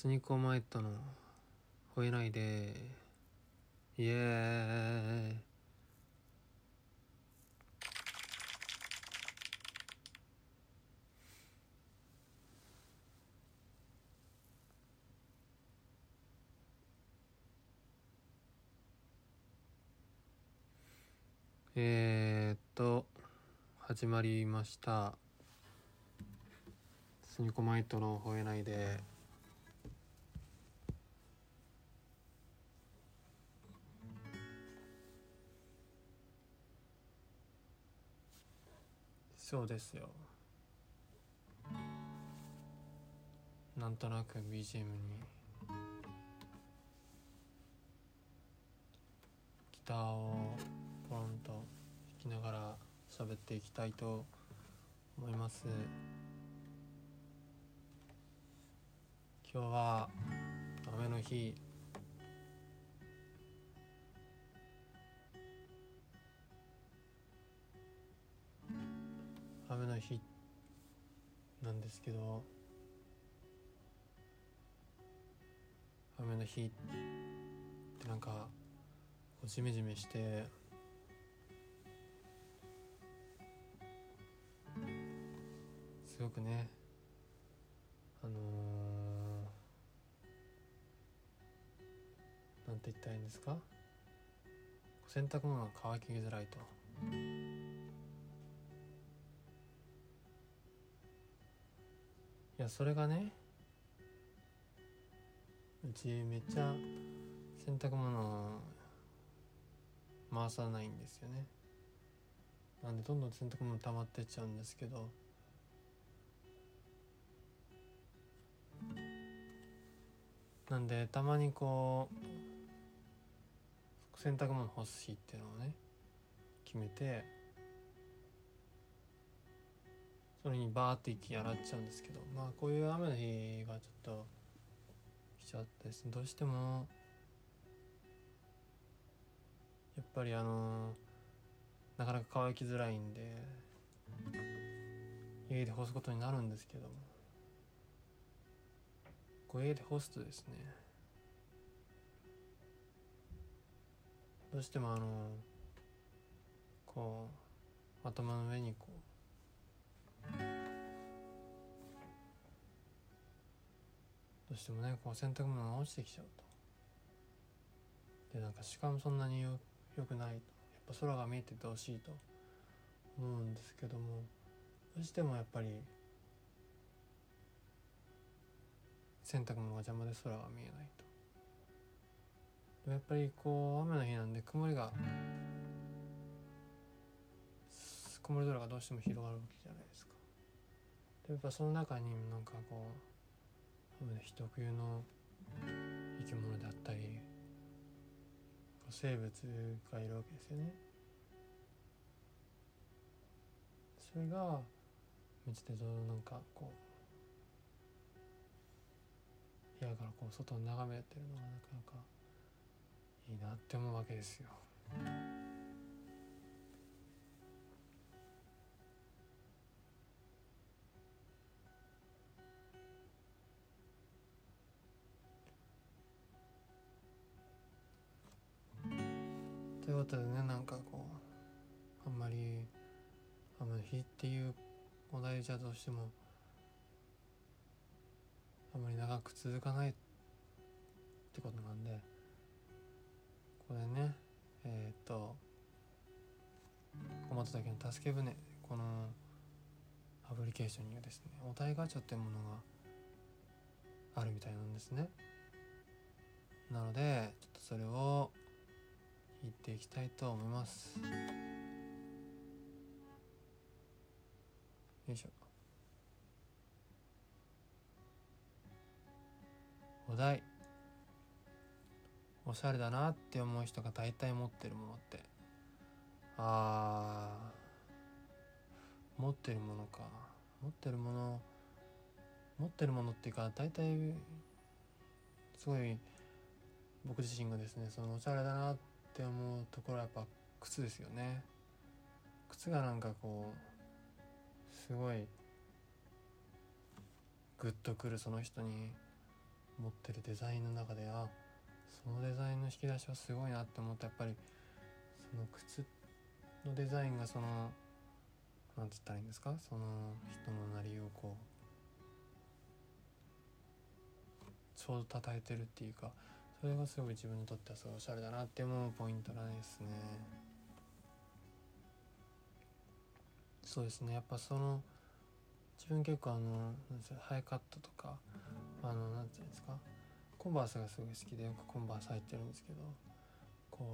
スニーコマイトの。吠えないで。イエーイ。えー、っと始まりました。スニコマイトの吠えないで。そうですよ。なんとなく BGM にギターをポロンと弾きながら喋っていきたいと思います。今日は雨の日。日なんですけど雨の日ってなんかこうジメジメしてすごくねあのー、なんて言ったらいいんですか？洗濯物が乾きづらいと。いやそれがねうちめっちゃ洗濯物回さないんですよね。なんでどんどん洗濯物溜まってっちゃうんですけど。なんでたまにこう洗濯物干す日っていうのをね決めてそれにバーって息洗っちゃうんですけどまあこういう雨の日がちょっと来ちゃってです。ねどうしてもやっぱりあのなかなか乾きづらいんで家で干すことになるんですけどもこう家で干すとですねどうしてもあのこう頭の上にこうどうしてもねこう洗濯物が落ちてきちゃうと。でなんかしかもそんなによくないと。やっぱ空が見えててほしいと思うんですけども。どうしてもやっぱり洗濯物が邪魔で空が見えないと。やっぱりこう雨の日なんで曇りが曇り空がどうしても広がるわけじゃないですか。やっぱその中になんかこう日特有の生き物であったり生物がいるわけですよねそれが道でどうなんかこう部屋からこう外を眺めてるのがなかなかいいなって思うわけですよ。ということでねなんかこうあんまり雨の日っていうお題じゃどうしてもあんまり長く続かないってことなんでこれねえっ、と小松岳の助け舟このアプリケーションにはですねお題ガチャっていうものがあるみたいなんですね。なのでちょっとそれを弾いていきたいと思います。よいしょ。お題。おしゃれだなって思う人が大体持ってるものって。あー。持ってるものか。持ってるもの。持ってるものっていうか大体すごい僕自身がですねそのおしゃれだなってって思うところはやっぱ靴ですよね。靴がなんかこうすごいグッとくるその人に持ってるデザインの中であそのデザインの引き出しはすごいなって思った。やっぱりその靴のデザインがそのなんつったらいいんですか？その人のなりをこうちょうど叩いてるっていうかそれがすごい自分にとってはすごいおしゃれだなって思うポイントなんですね。そうですね。やっぱその自分結構あのなんですハイカットとかあのなんていうんですかコンバースがすごい好きでよくコンバース入ってるんですけどこ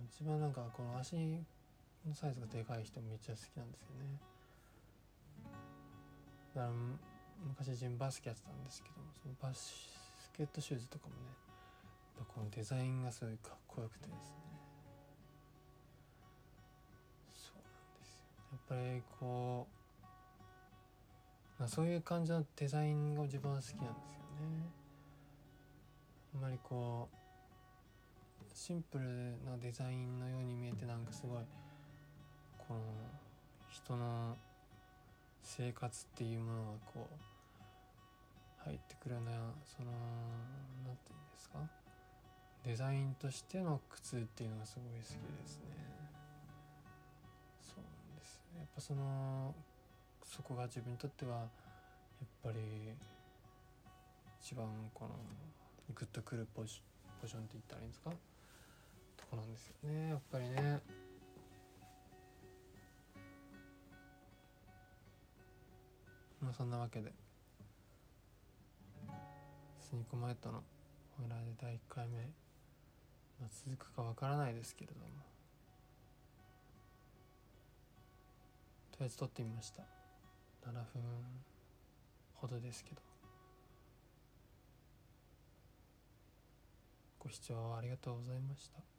う自分はなんかこの足のサイズがでかい人めっちゃ好きなんですよね。だから昔自分バスケやってたんですけどそのバスケットシューズとかもねデザインがすごいかっこよくてですねそうなんですよ。やっぱりこう、まあ、そういう感じのデザインが自分は好きなんですよね。あんまりこうシンプルなデザインのように見えてなんかすごいこの人の生活っていうものがこう入ってくるようなその何て言うんですか？デザインとしての靴っていうのがすごい好きですね。そうなんですやっぱそのそこが自分にとってはやっぱり一番このグッとくるポジポジションって言ったらいいんですか？とこなんですよね。やっぱりね。まあそんなわけで。スニークマイトのホイラーで第1回目、まあ、続くかわからないですけれども。とりあえず撮ってみました。7分ほどですけど。ご視聴ありがとうございました。